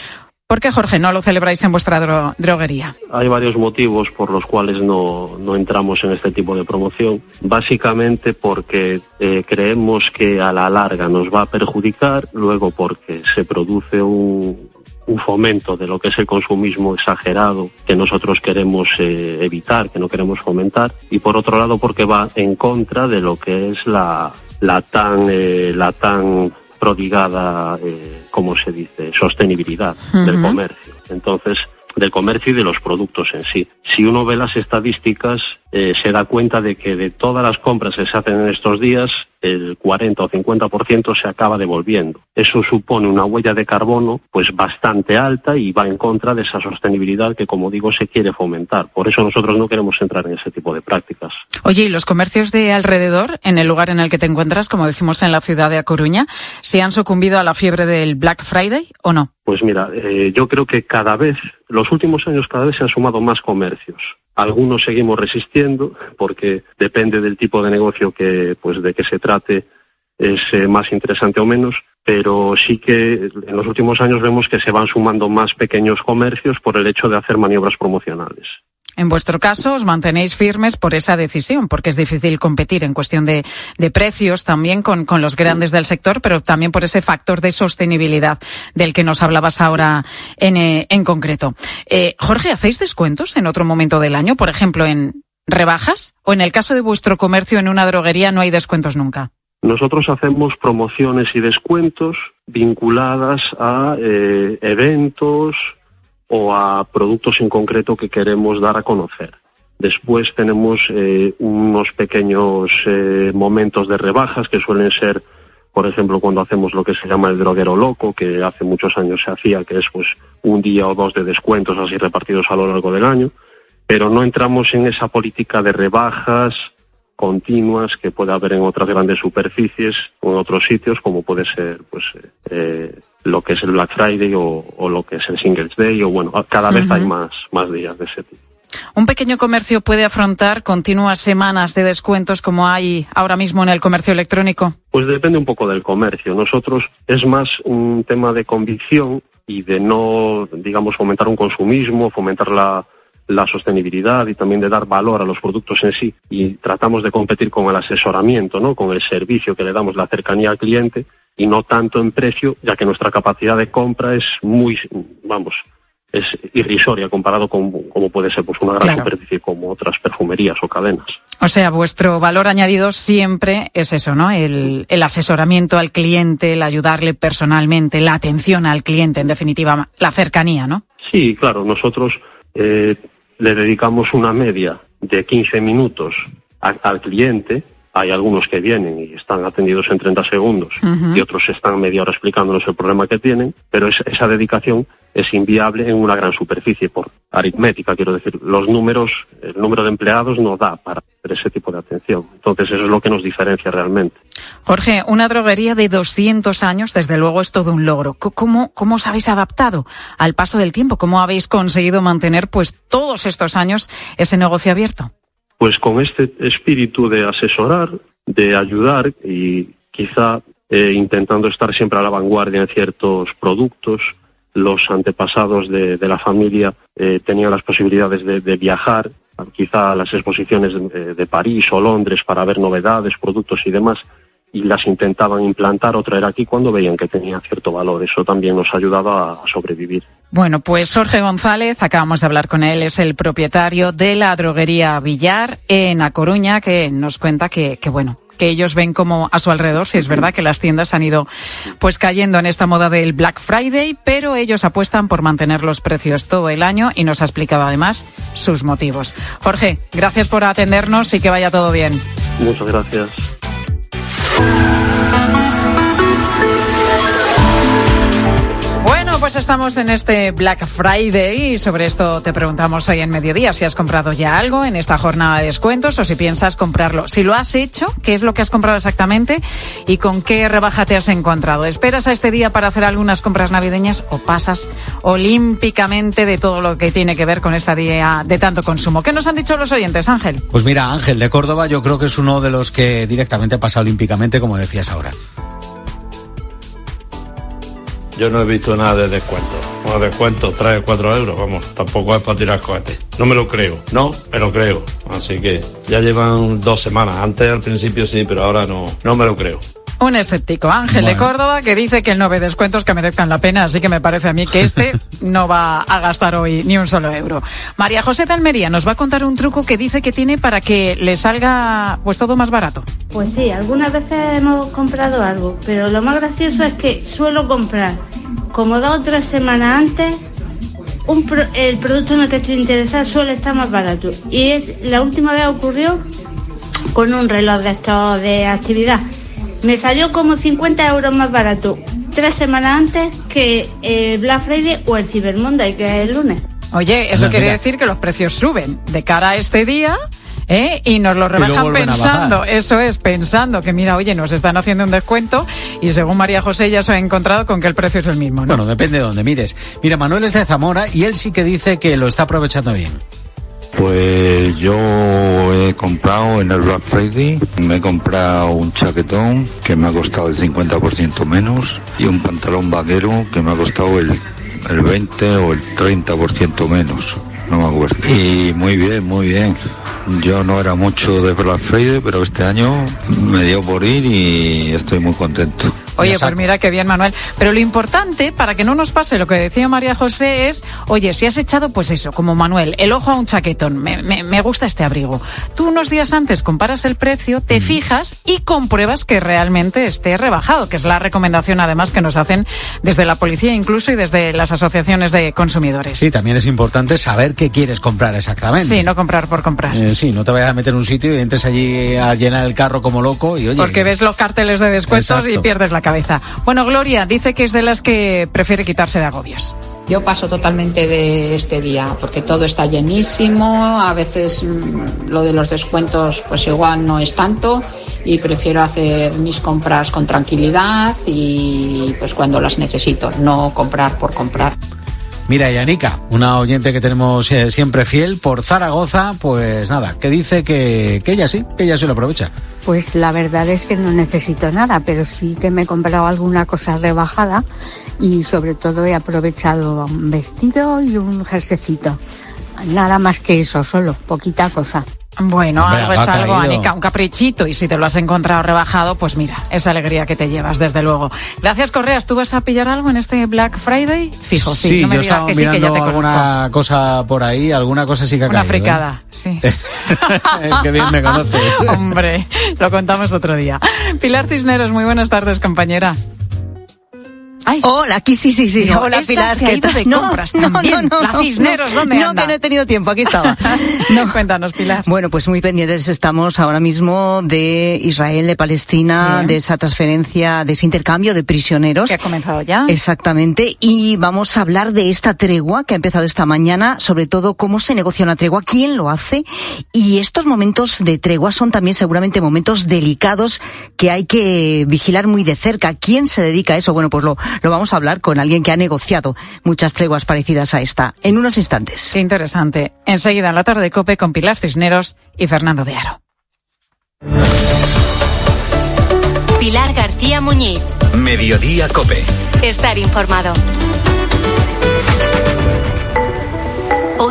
¿Por qué, Jorge, no lo celebráis en vuestra dro droguería? Hay varios motivos por los cuales no, no, entramos en este tipo de promoción. Básicamente porque eh, creemos que a la larga nos va a perjudicar, luego porque se produce un, un fomento de lo que es el consumismo exagerado que nosotros queremos eh, evitar, que no queremos fomentar, y por otro lado porque va en contra de lo que es la, la tan, eh, la tan prodigada, eh, como se dice, sostenibilidad uh -huh. del comercio. Entonces, del comercio y de los productos en sí. Si uno ve las estadísticas, eh, se da cuenta de que de todas las compras que se hacen en estos días, el 40 o 50% se acaba devolviendo. Eso supone una huella de carbono pues bastante alta y va en contra de esa sostenibilidad que, como digo, se quiere fomentar. Por eso nosotros no queremos entrar en ese tipo de prácticas. Oye, ¿y los comercios de alrededor, en el lugar en el que te encuentras, como decimos en la ciudad de A Coruña, se han sucumbido a la fiebre del Black Friday o no? Pues mira, eh, yo creo que cada vez, los últimos años cada vez se han sumado más comercios. Algunos seguimos resistiendo porque depende del tipo de negocio que, pues, de que se trate, es eh, más interesante o menos, pero sí que en los últimos años vemos que se van sumando más pequeños comercios por el hecho de hacer maniobras promocionales. En vuestro caso, os mantenéis firmes por esa decisión, porque es difícil competir en cuestión de, precios también con, con, los grandes del sector, pero también por ese factor de sostenibilidad del que nos hablabas ahora en, eh, en concreto. Eh, Jorge, ¿hacéis descuentos en otro momento del año? Por ejemplo, en rebajas? ¿O en el caso de vuestro comercio en una droguería no hay descuentos nunca? Nosotros hacemos promociones y descuentos vinculadas a eh, eventos, o a productos en concreto que queremos dar a conocer. Después tenemos eh, unos pequeños eh, momentos de rebajas que suelen ser, por ejemplo, cuando hacemos lo que se llama el droguero loco, que hace muchos años se hacía, que es pues un día o dos de descuentos así repartidos a lo largo del año, pero no entramos en esa política de rebajas continuas que puede haber en otras grandes superficies o en otros sitios, como puede ser pues eh, lo que es el Black Friday o, o, lo que es el Singles Day o bueno, cada vez uh -huh. hay más, más días de ese tipo. ¿Un pequeño comercio puede afrontar continuas semanas de descuentos como hay ahora mismo en el comercio electrónico? Pues depende un poco del comercio. Nosotros es más un tema de convicción y de no, digamos, fomentar un consumismo, fomentar la, la sostenibilidad y también de dar valor a los productos en sí. Y tratamos de competir con el asesoramiento, ¿no? con el servicio que le damos, la cercanía al cliente y no tanto en precio, ya que nuestra capacidad de compra es muy, vamos, es irrisoria comparado con como puede ser pues una gran claro. superficie como otras perfumerías o cadenas. O sea, vuestro valor añadido siempre es eso, ¿no? El, el, asesoramiento al cliente, el ayudarle personalmente, la atención al cliente, en definitiva, la cercanía, ¿no? Sí, claro, nosotros eh, le dedicamos una media de 15 minutos a, al cliente. Hay algunos que vienen y están atendidos en 30 segundos uh -huh. y otros están media hora explicándonos el problema que tienen, pero es, esa dedicación es inviable en una gran superficie por aritmética, quiero decir. Los números, el número de empleados no da para hacer ese tipo de atención. Entonces, eso es lo que nos diferencia realmente. Jorge, una droguería de 200 años, desde luego, es todo un logro. ¿Cómo, cómo os habéis adaptado al paso del tiempo? ¿Cómo habéis conseguido mantener, pues, todos estos años ese negocio abierto? Pues con este espíritu de asesorar, de ayudar y quizá eh, intentando estar siempre a la vanguardia en ciertos productos, los antepasados de, la familia eh, tenían las posibilidades de, viajar, quizá a las exposiciones de, de, París o Londres para ver novedades, productos y demás, y las intentaban implantar o traer aquí cuando veían que tenía cierto valor. Eso también nos ayudaba a sobrevivir. Bueno, pues Jorge González, acabamos de hablar con él, es el propietario de la droguería Villar en A Coruña, que nos cuenta que, que bueno, que ellos ven como a su alrededor, si es verdad que las tiendas han ido pues cayendo en esta moda del Black Friday, pero ellos apuestan por mantener los precios todo el año y nos ha explicado además sus motivos. Jorge, gracias por atendernos y que vaya todo bien. Muchas gracias. Pues estamos en este Black Friday y sobre esto te preguntamos hoy en mediodía si has comprado ya algo en esta jornada de descuentos o si piensas comprarlo. Si lo has hecho, ¿qué es lo que has comprado exactamente y con qué rebaja te has encontrado? ¿Esperas a este día para hacer algunas compras navideñas o pasas olímpicamente de todo lo que tiene que ver con esta día de tanto consumo? ¿Qué nos han dicho los oyentes, Ángel? Pues mira, Ángel de Córdoba yo creo que es uno de los que directamente pasa olímpicamente, como decías ahora. Yo no he visto nada de descuento. Bueno, descuento, 3 o 4 euros, vamos, tampoco es para tirar cohetes. No me lo creo, no, me lo creo. Así que ya llevan dos semanas. Antes al principio sí, pero ahora no, no me lo creo. Un escéptico, Ángel bueno. de Córdoba, que dice que no ve descuentos que merezcan la pena, así que me parece a mí que este no va a gastar hoy ni un solo euro. María José de Almería nos va a contar un truco que dice que tiene para que le salga pues todo más barato. Pues sí, algunas veces hemos comprado algo, pero lo más gracioso es que suelo comprar como dos o tres semanas antes un pro, el producto en el que estoy interesada suele estar más barato. Y es, la última vez ocurrió con un reloj de estos de actividad me salió como 50 euros más barato tres semanas antes que el Black Friday o el Cyber Monday, que es el lunes. Oye, eso no, quiere mira. decir que los precios suben de cara a este día. ¿Eh? Y nos lo rebajan pensando, eso es, pensando que mira, oye, nos están haciendo un descuento y según María José ya se ha encontrado con que el precio es el mismo. ¿no? Bueno, depende de dónde mires. Mira, Manuel es de Zamora y él sí que dice que lo está aprovechando bien. Pues yo he comprado en el Black Friday, me he comprado un chaquetón que me ha costado el 50% menos y un pantalón vaquero que me ha costado el, el 20 o el 30% menos, no me acuerdo. Y muy bien, muy bien. Yo no era mucho de Black Friday, pero este año me dio por ir y estoy muy contento. Oye, pues mira qué bien, Manuel. Pero lo importante, para que no nos pase lo que decía María José, es, oye, si has echado, pues eso, como Manuel, el ojo a un chaquetón, me, me, me gusta este abrigo. Tú unos días antes comparas el precio, te mm. fijas y compruebas que realmente esté rebajado, que es la recomendación además que nos hacen desde la policía incluso y desde las asociaciones de consumidores. Sí, también es importante saber qué quieres comprar exactamente. Sí, no comprar por comprar. Eh, sí, no te vayas a meter en un sitio y entres allí a llenar el carro como loco y oye. Porque ves los carteles de descuentos Exacto. y pierdes la cabeza. Bueno, Gloria dice que es de las que prefiere quitarse de agobios. Yo paso totalmente de este día porque todo está llenísimo, a veces mmm, lo de los descuentos pues igual no es tanto y prefiero hacer mis compras con tranquilidad y pues cuando las necesito, no comprar por comprar. Mira, Yanica, una oyente que tenemos eh, siempre fiel por Zaragoza, pues nada, que dice que, que ella sí, que ella sí lo aprovecha. Pues la verdad es que no necesito nada, pero sí que me he comprado alguna cosa rebajada y sobre todo he aprovechado un vestido y un jersecito. Nada más que eso, solo, poquita cosa. Bueno, Hombre, algo es algo, caído. Anica, un caprichito. Y si te lo has encontrado rebajado, pues mira, esa alegría que te llevas, desde luego. Gracias, Correas. ¿Tú vas a pillar algo en este Black Friday? Fijo, sí. Sí, no me yo estaba que sí, que ya mirando te conozco. alguna cosa por ahí, alguna cosa sí que ha Una caído. ¿eh? fricada, sí. Qué bien me conoce. Hombre, lo contamos otro día. Pilar Cisneros, muy buenas tardes, compañera. Hola, aquí sí, sí, sí. Hola, Pilar. se ha ¿qué ido tal? de compras también. La Cisneros, ¿dónde no, anda? que no he tenido tiempo, aquí estaba. No, cuéntanos, Pilar. Bueno, pues muy pendientes estamos ahora mismo de Israel, de Palestina, Sí. de esa transferencia, de ese intercambio de prisioneros. Que ha comenzado ya. Exactamente. Y vamos a hablar de esta tregua que ha empezado esta mañana, sobre todo cómo se negocia una tregua, quién lo hace. Y estos momentos de tregua son también seguramente momentos delicados que hay que vigilar muy de cerca. ¿Quién se dedica a eso? Bueno, pues lo, lo vamos a hablar con alguien que ha negociado muchas treguas parecidas a esta en unos instantes. Qué interesante. Enseguida en la tarde de Cope con Pilar Cisneros y Fernando de Aro. Pilar García Muñiz. Mediodía Cope. Estar informado.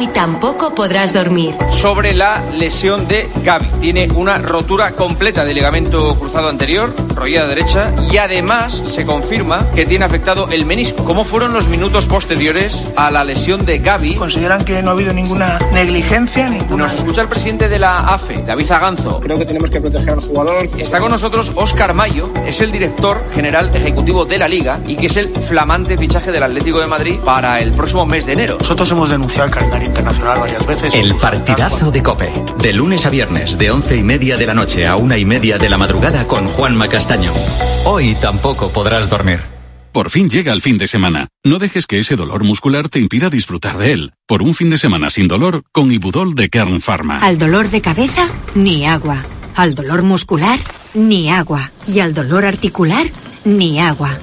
Hoy tampoco podrás dormir. sobre la lesión de Gaby. Tiene una rotura completa del ligamento cruzado anterior, rodilla derecha, y además se confirma que tiene afectado el menisco. ¿Cómo fueron los minutos posteriores a la lesión de Gaby? Consideran que no ha habido ninguna negligencia, ninguna... Nos escucha el presidente de la AFE, David Aganzo. Creo que tenemos que proteger al jugador. Está con nosotros Óscar Mayo, es el director general ejecutivo de la Liga y que es el flamante fichaje del Atlético de Madrid para el próximo mes de enero. Nosotros hemos denunciado el calendario internacional varias veces. El partidazo de Cope. De lunes a viernes, de once y media de la noche a una y media de la madrugada con Juanma Castaño. Hoy tampoco podrás dormir. Por fin llega el fin de semana. No dejes que ese dolor muscular te impida disfrutar de él. Por un fin de semana sin dolor, con Ibudol de Kern Pharma. Al dolor de cabeza, ni agua. Al dolor muscular, ni agua. Y al dolor articular, ni agua.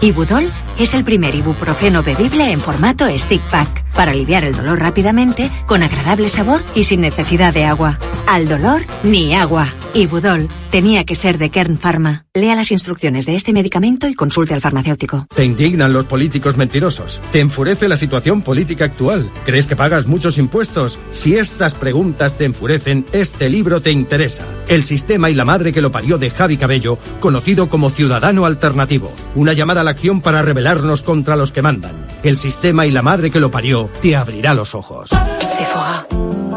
Ibudol es el primer ibuprofeno bebible en formato stick pack para aliviar el dolor rápidamente, con agradable sabor y sin necesidad de agua. Al dolor, ni agua. Ibudol tenía que ser de Kern Pharma. Lea las instrucciones de este medicamento y consulte al farmacéutico. Te indignan los políticos mentirosos. Te enfurece la situación política actual. ¿Crees que pagas muchos impuestos? Si estas preguntas te enfurecen, este libro te interesa. El sistema y la madre que lo parió de Javi Cabello, conocido como Ciudadano Alternativo. Una llamada a la acción para rebelarnos contra los que mandan. El sistema y la madre que lo parió te abrirá los ojos. Sephora.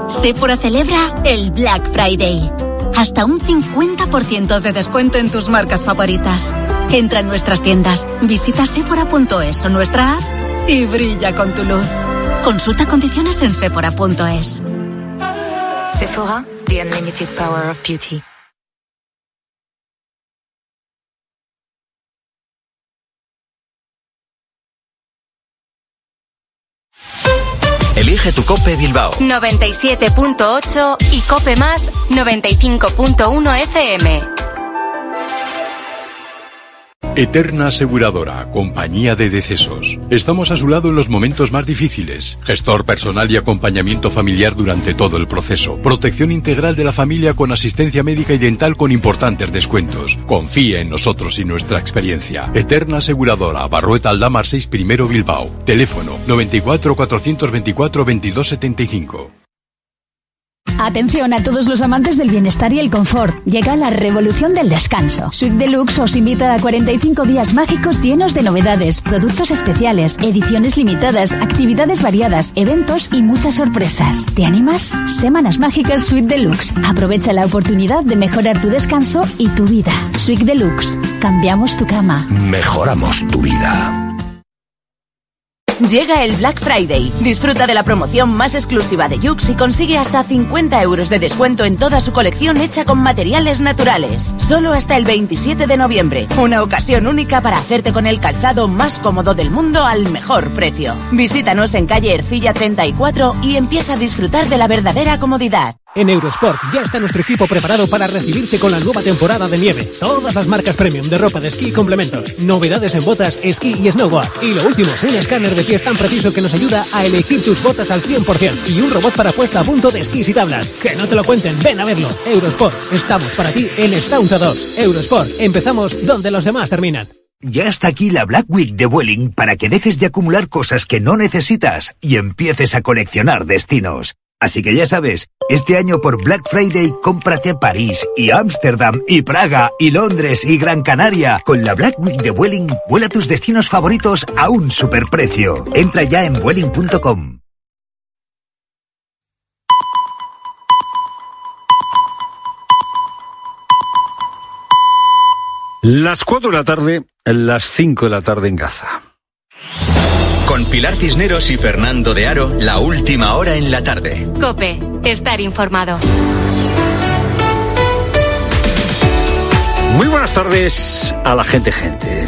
Sephora celebra el Black Friday. Hasta un 50% de descuento en tus marcas favoritas. Entra en nuestras tiendas, visita sephora.es o nuestra app y brilla con tu luz. Consulta condiciones en sephora.es. Sephora, the unlimited power of beauty. Tu Cope Bilbao. 97.8 y Cope Más 95.1 FM. Eterna Aseguradora, compañía de decesos. Estamos a su lado en los momentos más difíciles. Gestor personal y acompañamiento familiar durante todo el proceso. Protección integral de la familia con asistencia médica y dental con importantes descuentos. Confíe en nosotros y nuestra experiencia. Eterna Aseguradora, Barrueta Aldamar 6 Primero Bilbao. Teléfono 94 424 2275. Atención a todos los amantes del bienestar y el confort. Llega la revolución del descanso. Suite Deluxe os invita a 45 días mágicos llenos de novedades, productos especiales, ediciones limitadas, actividades variadas, eventos y muchas sorpresas. ¿Te animas? Semanas mágicas Suite Deluxe. Aprovecha la oportunidad de mejorar tu descanso y tu vida. Suite Deluxe. Cambiamos tu cama. Mejoramos tu vida. Llega el Black Friday. Disfruta de la promoción más exclusiva de Yux y consigue hasta 50 euros de descuento en toda su colección hecha con materiales naturales. Solo hasta el 27 de noviembre. Una ocasión única para hacerte con el calzado más cómodo del mundo al mejor precio. Visítanos en calle Ercilla 34 y empieza a disfrutar de la verdadera comodidad. En Eurosport ya está nuestro equipo preparado para recibirte con la nueva temporada de nieve. Todas las marcas premium de ropa de esquí y complementos. Novedades en botas, esquí y snowboard. Y lo último, un escáner de pies tan preciso que nos ayuda a elegir tus botas al 100%. Y un robot para puesta a punto de esquís y tablas. Que no te lo cuenten, ven a verlo. Eurosport, estamos para ti en Staunta 2. Eurosport, empezamos donde los demás terminan. Ya está aquí la Black Week de Vueling para que dejes de acumular cosas que no necesitas y empieces a coleccionar destinos. Así que ya sabes, este año por Black Friday cómprate París y Ámsterdam y Praga y Londres y Gran Canaria. Con la Black Week de Vueling, vuela tus destinos favoritos a un superprecio. Entra ya en vueling.com. Las 4 de la tarde, las 5 de la tarde en Gaza. Con Pilar Cisneros y Fernando de Aro, la última hora en la tarde. Cope, estar informado. Muy buenas tardes a la gente, gente.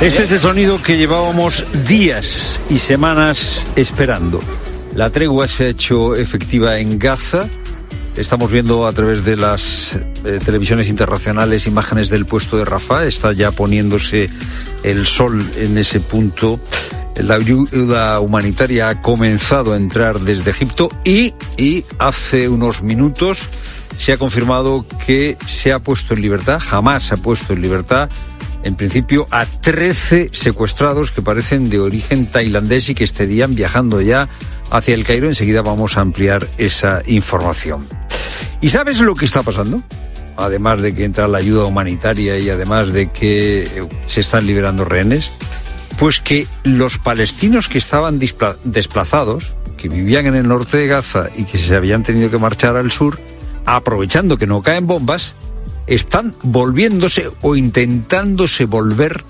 Este es el sonido que llevábamos días y semanas esperando. La tregua se ha hecho efectiva en Gaza. Estamos viendo a través de las eh, televisiones internacionales imágenes del puesto de Rafah. Está ya poniéndose el sol en ese punto. La ayuda humanitaria ha comenzado a entrar desde Egipto y, y hace unos minutos se ha confirmado que se ha puesto en libertad, jamás se ha puesto en libertad, en principio, a 13 secuestrados que parecen de origen tailandés y que estarían viajando ya hacia el Cairo. Enseguida vamos a ampliar esa información. ¿Y sabes lo que está pasando? Además de que entra la ayuda humanitaria y además de que eh, se están liberando rehenes, pues que los palestinos que estaban desplazados, que vivían en el norte de Gaza y que se habían tenido que marchar al sur, aprovechando que no caen bombas, están volviéndose o intentándose volver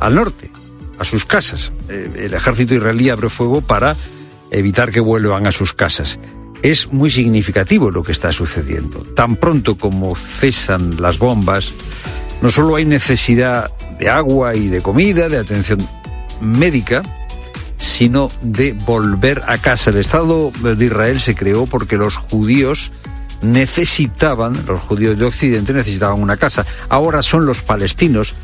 al norte, a sus casas. Eh, el ejército israelí abre fuego para evitar que vuelvan a sus casas. Es muy significativo lo que está sucediendo. Tan pronto como cesan las bombas, no solo hay necesidad de agua y de comida, de atención médica, sino de volver a casa. El Estado de Israel se creó porque los judíos necesitaban, los judíos de Occidente necesitaban una casa. Ahora son los palestinos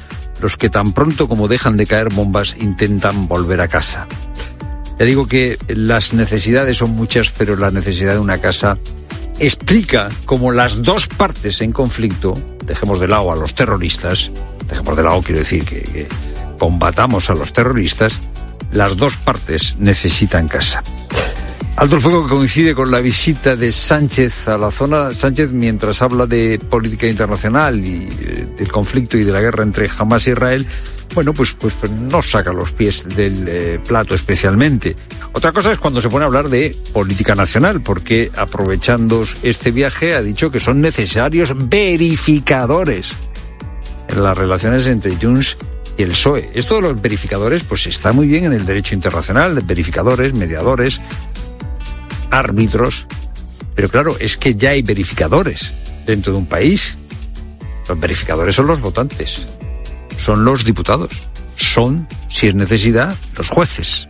los que tan pronto como dejan de caer bombas intentan volver a casa. Ya digo que las necesidades son muchas, pero la necesidad de una casa explica cómo las dos partes en conflicto, dejemos de lado a los terroristas, dejemos de lado, quiero decir, que, combatamos a los terroristas, las dos partes necesitan casa. Alto el fuego que coincide con la visita de Sánchez a la zona. Sánchez, mientras habla de política internacional y eh, del conflicto y de la guerra entre Hamas y Israel, bueno, pues, pues, no saca los pies del eh, plato especialmente. Otra cosa es cuando se pone a hablar de política nacional, porque aprovechando este viaje ha dicho que son necesarios verificadores en las relaciones entre Junts y el PSOE. Esto de los verificadores, pues está muy bien en el derecho internacional, verificadores, mediadores, árbitros, pero claro, es que ya hay verificadores dentro de un país. Los verificadores son los votantes, son los diputados, son, si es necesidad, los jueces.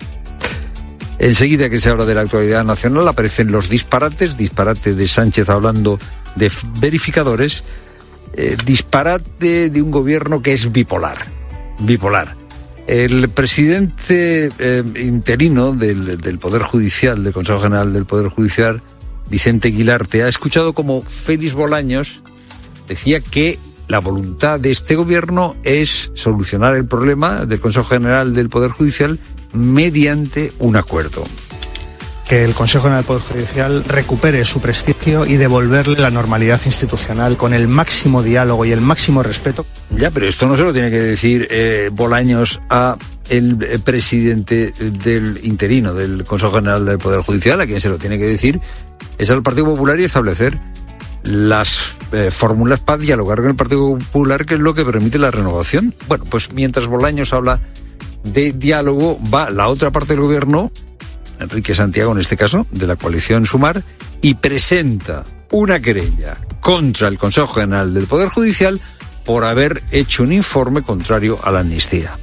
Enseguida que se habla de la actualidad nacional aparecen los disparates, disparate de Sánchez hablando de verificadores, eh, disparate de un gobierno que es bipolar, bipolar. El presidente eh, interino del, del, Poder Judicial, del Consejo General del Poder Judicial, Vicente Aguilarte, ha escuchado como Félix Bolaños decía que la voluntad de este gobierno es solucionar el problema del Consejo General del Poder Judicial mediante un acuerdo. Que el Consejo General del Poder Judicial recupere su prestigio y devolverle la normalidad institucional con el máximo diálogo y el máximo respeto. Ya, pero esto no se lo tiene que decir eh, Bolaños a el eh, presidente del interino del Consejo General del Poder Judicial, a quien se lo tiene que decir es al Partido Popular y establecer las eh, fórmulas para dialogar con el Partido Popular, que es lo que permite la renovación. Bueno, pues mientras Bolaños habla de diálogo, va la otra parte del gobierno Enrique Santiago en este caso, de la coalición Sumar, y presenta una querella contra el Consejo General del Poder Judicial por haber hecho un informe contrario a la amnistía.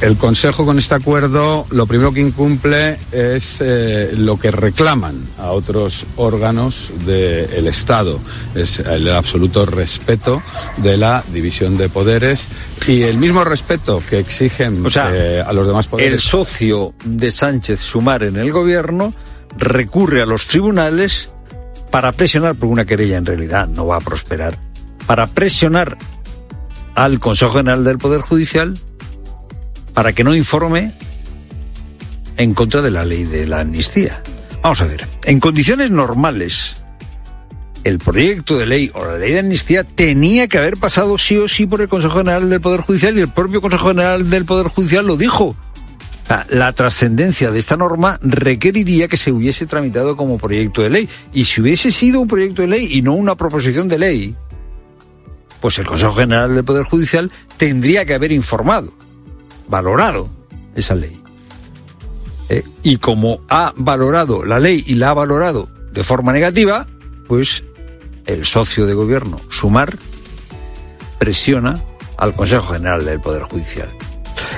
El Consejo con este acuerdo lo primero que incumple es eh, lo que reclaman a otros órganos del Estado. Es el absoluto respeto de la división de poderes y el mismo respeto que exigen eh, a los demás poderes. El socio de Sánchez Sumar en el gobierno recurre a los tribunales para presionar, por una querella en realidad no va a prosperar, para presionar al Consejo General del Poder Judicial para que no informe en contra de la ley de la amnistía. Vamos a ver, en condiciones normales, el proyecto de ley o la ley de amnistía tenía que haber pasado sí o sí por el Consejo General del Poder Judicial y el propio Consejo General del Poder Judicial lo dijo. la trascendencia de esta norma requeriría que se hubiese tramitado como proyecto de ley. Y si hubiese sido un proyecto de ley y no una proposición de ley, pues el Consejo General del Poder Judicial tendría que haber informado, valorado esa ley. Eh, y como ha valorado la ley y la ha valorado de forma negativa, pues el socio de gobierno, Sumar, presiona al Consejo General del Poder Judicial.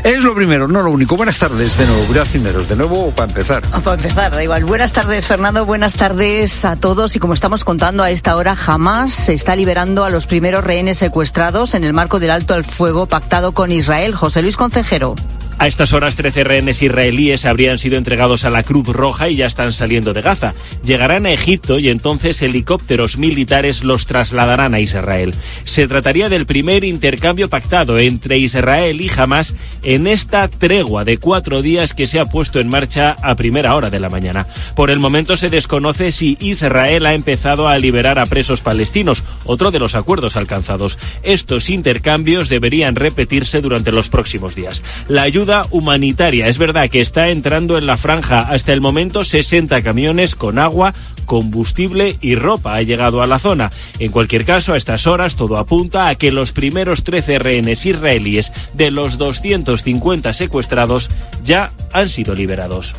Es lo primero, no lo único. Buenas tardes de nuevo, Cineros. De nuevo, para empezar. Para empezar, da igual. Buenas tardes, Fernando. Buenas tardes a todos. Y como estamos contando a esta hora, jamás se está liberando a los primeros rehenes secuestrados en el marco del alto al fuego pactado con Israel. José Luis Concejero. A estas horas, 13 rehenes israelíes habrían sido entregados a la Cruz Roja y ya están saliendo de Gaza. Llegarán a Egipto y entonces helicópteros militares los trasladarán a Israel. Se trataría del primer intercambio pactado entre Israel y Hamas en esta tregua de cuatro días que se ha puesto en marcha a primera hora de la mañana. Por el momento se desconoce si Israel ha empezado a liberar a presos palestinos, otro de los acuerdos alcanzados. Estos intercambios deberían repetirse durante los próximos días. La ayuda humanitaria. Es verdad que está entrando en la franja hasta el momento 60 camiones con agua, combustible y ropa ha llegado a la zona. En cualquier caso, a estas horas todo apunta a que los primeros 13 rehenes israelíes de los 250 secuestrados ya han sido liberados.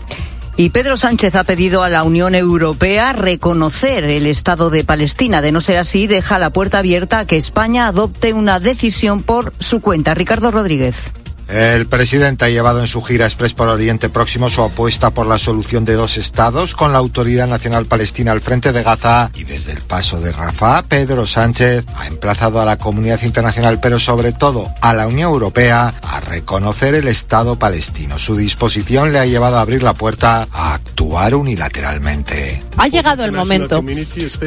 Y Pedro Sánchez ha pedido a la Unión Europea reconocer el Estado de Palestina. De no ser así, deja la puerta abierta a que España adopte una decisión por su cuenta. Ricardo Rodríguez. El presidente ha llevado en su gira Express por Oriente Próximo su apuesta por la solución de dos estados con la Autoridad Nacional Palestina al frente de Gaza y desde el paso de Rafah, Pedro Sánchez ha emplazado a la comunidad internacional, pero sobre todo a la Unión Europea, a reconocer el Estado palestino. Su disposición le ha llevado a abrir la puerta a actuar unilateralmente. Ha llegado el momento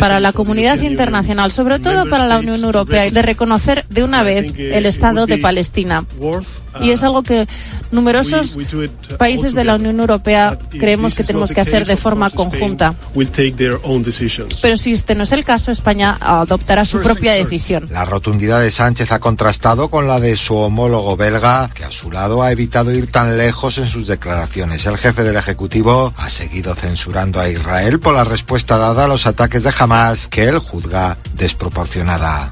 para la comunidad internacional, sobre todo para la Unión Europea, de reconocer de una vez el Estado de Palestina. Y es algo que numerosos países de la Unión Europea creemos que tenemos que hacer de forma conjunta. Pero si este no es el caso, España adoptará su propia decisión. La rotundidad de Sánchez ha contrastado con la de su homólogo belga, que a su lado ha evitado ir tan lejos en sus declaraciones. El jefe del Ejecutivo ha seguido censurando a Israel por la respuesta dada a los ataques de Hamas, que él juzga desproporcionada.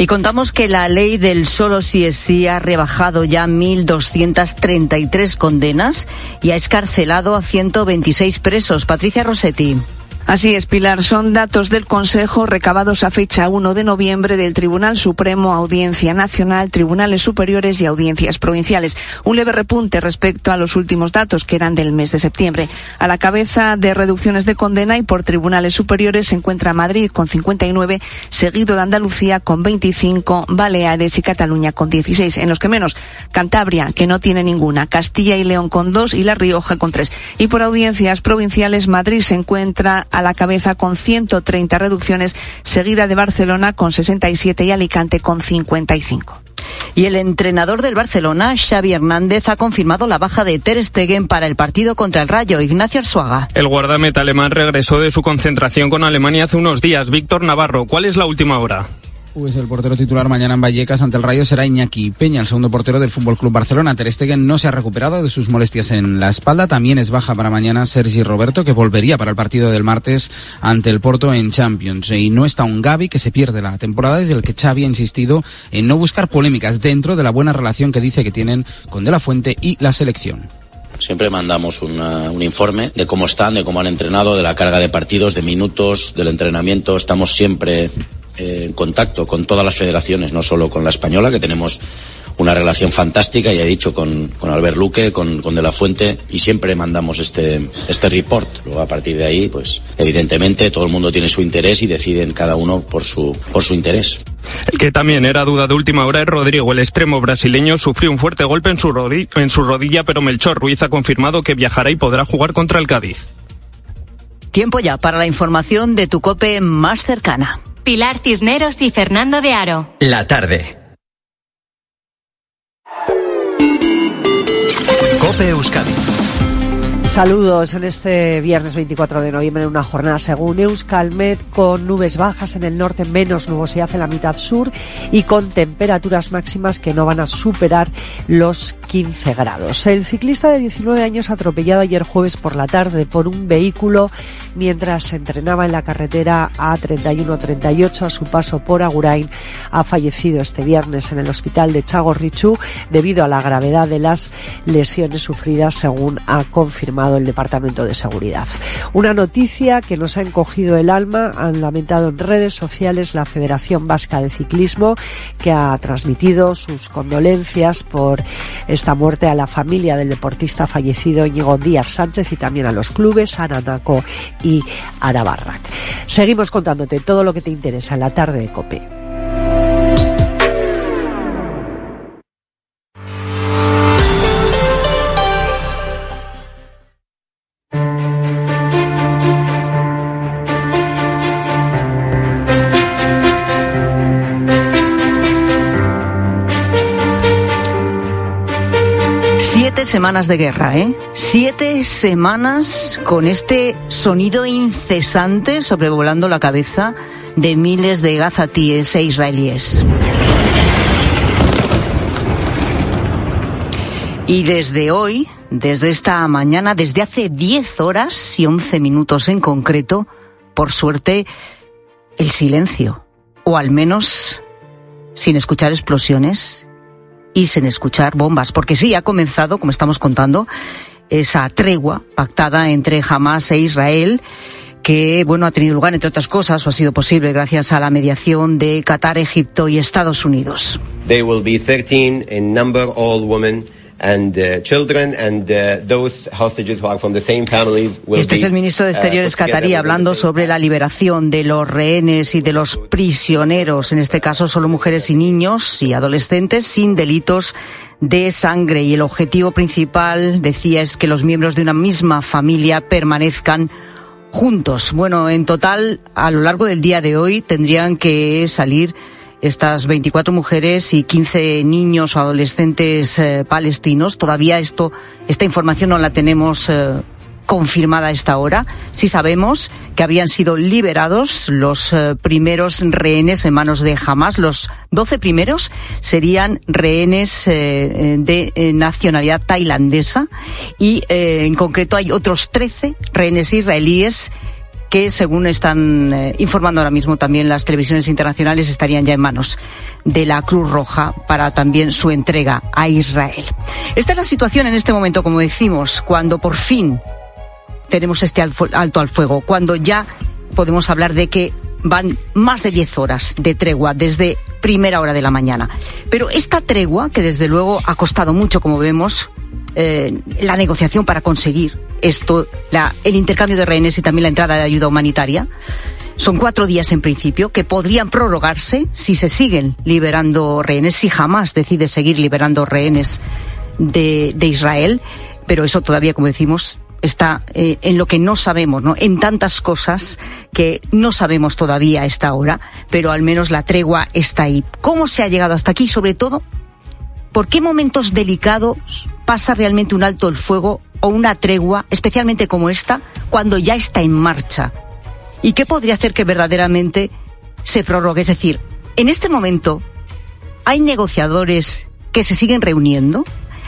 Y contamos que la ley del solo sí es sí ha rebajado ya 1.233 condenas y ha escarcelado a 126 presos. Patricia Rossetti. Así es, Pilar. Son datos del Consejo recabados a fecha 1 de noviembre del Tribunal Supremo, Audiencia Nacional, Tribunales Superiores y Audiencias Provinciales. Un leve repunte respecto a los últimos datos, que eran del mes de septiembre. A la cabeza de reducciones de condena y por tribunales superiores se encuentra Madrid con 59, seguido de Andalucía con 25, Baleares y Cataluña con 16. En los que menos, Cantabria, que no tiene ninguna, Castilla y León con 2 y La Rioja con 3. Y por audiencias provinciales, Madrid se encuentra a la cabeza con 130 reducciones, seguida de Barcelona con 67 y Alicante con 55. Y el entrenador del Barcelona, Xavi Hernández, ha confirmado la baja de Ter Stegen para el partido contra el Rayo. Ignacio Arzuaga. El guardameta alemán regresó de su concentración con Alemania hace unos días. Víctor Navarro, ¿cuál es la última hora? Pues el portero titular mañana en Vallecas ante el Rayo será Iñaki Peña, el segundo portero del Fútbol Club Barcelona. Ter Stegen no se ha recuperado de sus molestias en la espalda. También es baja para mañana Sergi Roberto, que volvería para el partido del martes ante el Porto en Champions. Y no está un Gavi que se pierde la temporada y el que Xavi ha insistido en no buscar polémicas dentro de la buena relación que dice que tienen con De La Fuente y la selección. Siempre mandamos un informe de cómo están, de cómo han entrenado, de la carga de partidos, de minutos, del entrenamiento. Estamos siempre en contacto con todas las federaciones, no solo con la española, que tenemos una relación fantástica, ya he dicho, con, con Albert Luque, con, con, De La Fuente, y siempre mandamos este, este report. Luego, a partir de ahí, pues, evidentemente, todo el mundo tiene su interés y deciden cada uno por su, por su interés. El que también era duda de última hora es Rodrigo. El extremo brasileño sufrió un fuerte golpe en su, rodilla, en su rodilla, pero Melchor Ruiz ha confirmado que viajará y podrá jugar contra el Cádiz. Tiempo ya para la información de tu cope más cercana. Pilar Cisneros y Fernando de Aro. La tarde. Cope Euskadi. Saludos en este viernes 24 de noviembre en una jornada según Euskalmet con nubes bajas en el norte, menos nubosidad en la mitad sur y con temperaturas máximas que no van a superar los 15 grados. El ciclista de 19 años atropellado ayer jueves por la tarde por un vehículo mientras se entrenaba en la carretera A3138 a su paso por Agurain ha fallecido este viernes en el hospital de Chagorrichu debido a la gravedad de las lesiones sufridas según ha confirmado el Departamento de Seguridad. Una noticia que nos ha encogido el alma, han lamentado en redes sociales la Federación Vasca de Ciclismo, que ha transmitido sus condolencias por esta muerte a la familia del deportista fallecido Íñigo Díaz Sánchez y también a los clubes Aranaco y Arabarrac. Seguimos contándote todo lo que te interesa en la tarde de COPE. Semanas de guerra, ¿eh? Siete semanas con este sonido incesante sobrevolando la cabeza de miles de gazatíes e israelíes. Y desde hoy, desde esta mañana, desde hace diez horas y once minutos en concreto, por suerte, el silencio, o al menos sin escuchar explosiones y sin escuchar bombas, porque sí ha comenzado, como estamos contando, esa tregua pactada entre Hamas e Israel que bueno ha tenido lugar entre otras cosas o ha sido posible gracias a la mediación de Qatar, Egipto y Estados Unidos. They will be 13 in number, all women and children and those hostages who are from the same families will Este es el ministro de uh, Exteriores catarí hablando sobre la liberación de los rehenes y de los prisioneros, en este caso solo mujeres y niños y adolescentes sin delitos de sangre y el objetivo principal, decía, es que los miembros de una misma familia permanezcan juntos. Bueno, en total, a lo largo del día de hoy tendrían que salir estas 24 mujeres y 15 niños o adolescentes eh, palestinos. Todavía esto, esta información no la tenemos eh, confirmada a esta hora. Sí sabemos que habrían sido liberados los eh, primeros rehenes en manos de Hamas. Los 12 primeros serían rehenes de nacionalidad tailandesa y en concreto hay otros 13 rehenes israelíes que, según están eh, informando ahora mismo también las televisiones internacionales, estarían ya en manos de la Cruz Roja para también su entrega a Israel. Esta es la situación en este momento, como decimos, cuando por fin tenemos este alto al fuego, cuando ya podemos hablar de que van más de 10 horas de tregua desde primera hora de la mañana. Pero esta tregua, que desde luego ha costado mucho, como vemos, eh, la negociación para conseguir esto, la, el intercambio de rehenes y también la entrada de ayuda humanitaria. Son cuatro días en principio que podrían prorrogarse si se siguen liberando rehenes, si jamás decide seguir liberando rehenes de, de Israel. Pero eso todavía, como decimos, está eh, en lo que no sabemos, ¿no? En tantas cosas que no sabemos todavía a esta hora, pero al menos la tregua está ahí. ¿Cómo se ha llegado hasta aquí? Sobre todo, ¿por qué momentos delicados pasa realmente un alto el fuego o una tregua, especialmente como esta, cuando ya está en marcha? ¿Y qué podría hacer que verdaderamente se prorrogue? Es decir, en este momento hay negociadores que se siguen reuniendo,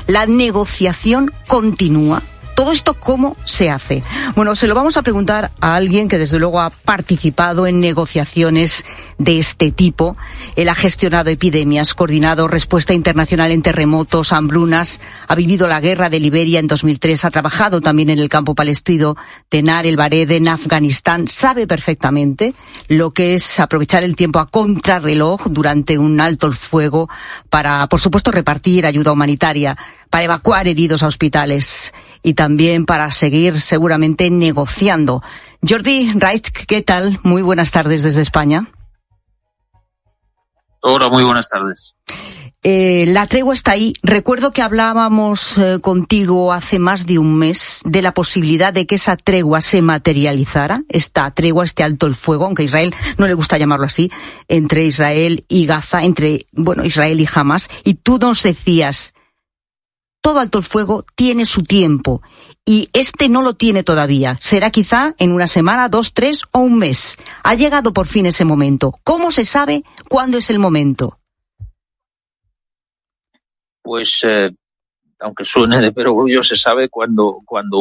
la negociación continúa, ¿Todo esto cómo se hace? Bueno, se lo vamos a preguntar a alguien que desde luego ha participado en negociaciones de este tipo. Él ha gestionado epidemias, coordinado respuesta internacional en terremotos, hambrunas, ha vivido la guerra de Liberia en 2003, ha trabajado también en el campo palestino de Nar el Bared en Afganistán, sabe perfectamente lo que es aprovechar el tiempo a contrarreloj durante un alto el fuego para, por supuesto, repartir ayuda humanitaria, para evacuar heridos a hospitales y también para seguir seguramente negociando. Jordi Reich, ¿qué tal? Muy buenas tardes desde España. Hola, muy buenas tardes. Eh, la tregua está ahí. Recuerdo que hablábamos eh, contigo hace más de un mes de la posibilidad de que esa tregua se materializara, esta tregua, este alto el fuego, aunque a Israel no le gusta llamarlo así, entre Israel y Gaza, entre, bueno, Israel y Hamas. Y tú nos decías, todo alto el fuego tiene su tiempo y este no lo tiene todavía. Será quizá en una semana, dos, tres o un mes. Ha llegado por fin ese momento. ¿Cómo se sabe cuándo es el momento? Pues, eh, aunque suene de perogrullo, se sabe cuándo, cuando